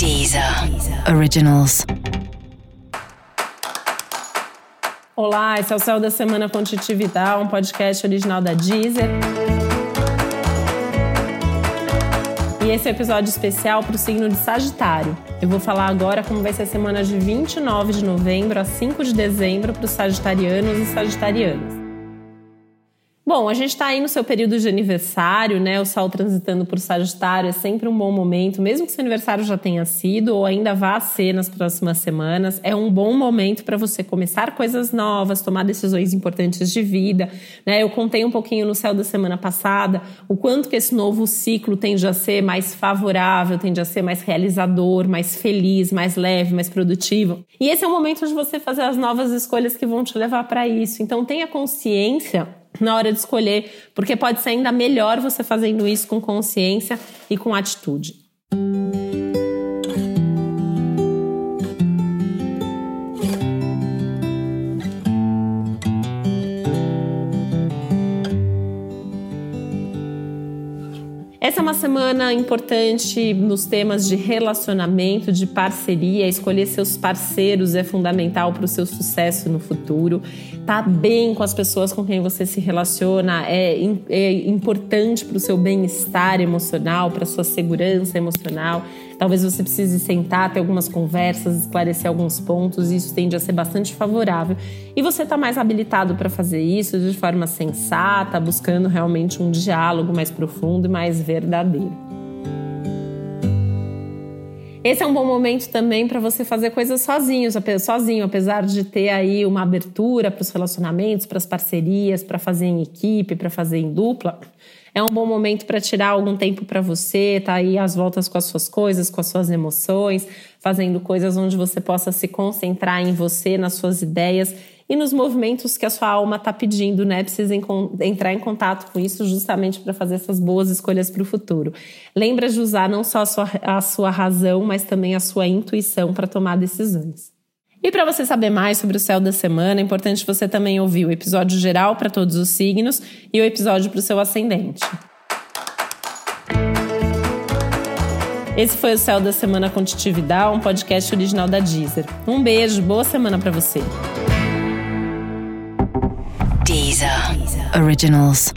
Deezer Originals. Olá, esse é o Céu da Semana Contitividade, um podcast original da Deezer. E esse é um episódio especial para o signo de Sagitário. Eu vou falar agora como vai ser a semana de 29 de novembro a 5 de dezembro para os sagitarianos e sagitarianas. Bom, a gente está aí no seu período de aniversário, né? O Sol transitando por Sagitário é sempre um bom momento, mesmo que seu aniversário já tenha sido ou ainda vá ser nas próximas semanas. É um bom momento para você começar coisas novas, tomar decisões importantes de vida. Né? Eu contei um pouquinho no céu da semana passada o quanto que esse novo ciclo tende a ser mais favorável, tende a ser mais realizador, mais feliz, mais leve, mais produtivo. E esse é o momento de você fazer as novas escolhas que vão te levar para isso. Então tenha consciência na hora de escolher, porque pode ser ainda melhor você fazendo isso com consciência e com atitude. Essa é uma semana importante nos temas de relacionamento, de parceria. Escolher seus parceiros é fundamental para o seu sucesso no futuro. Tá bem com as pessoas com quem você se relaciona é, é importante para o seu bem-estar emocional, para sua segurança emocional. Talvez você precise sentar, ter algumas conversas, esclarecer alguns pontos, e isso tende a ser bastante favorável. E você está mais habilitado para fazer isso de forma sensata, buscando realmente um diálogo mais profundo e mais verdadeiro. Esse é um bom momento também para você fazer coisas sozinhos, sozinho, apesar de ter aí uma abertura para os relacionamentos, para as parcerias, para fazer em equipe, para fazer em dupla. É um bom momento para tirar algum tempo para você, tá aí às voltas com as suas coisas, com as suas emoções, fazendo coisas onde você possa se concentrar em você, nas suas ideias e nos movimentos que a sua alma está pedindo, né? Precisa entrar em contato com isso justamente para fazer essas boas escolhas para o futuro. Lembra de usar não só a sua, a sua razão, mas também a sua intuição para tomar decisões. E para você saber mais sobre o céu da semana, é importante você também ouvir o episódio geral para todos os signos e o episódio para o seu ascendente. Esse foi o Céu da Semana com Titividade, um podcast original da Deezer. Um beijo, boa semana para você. Deezer. Originals.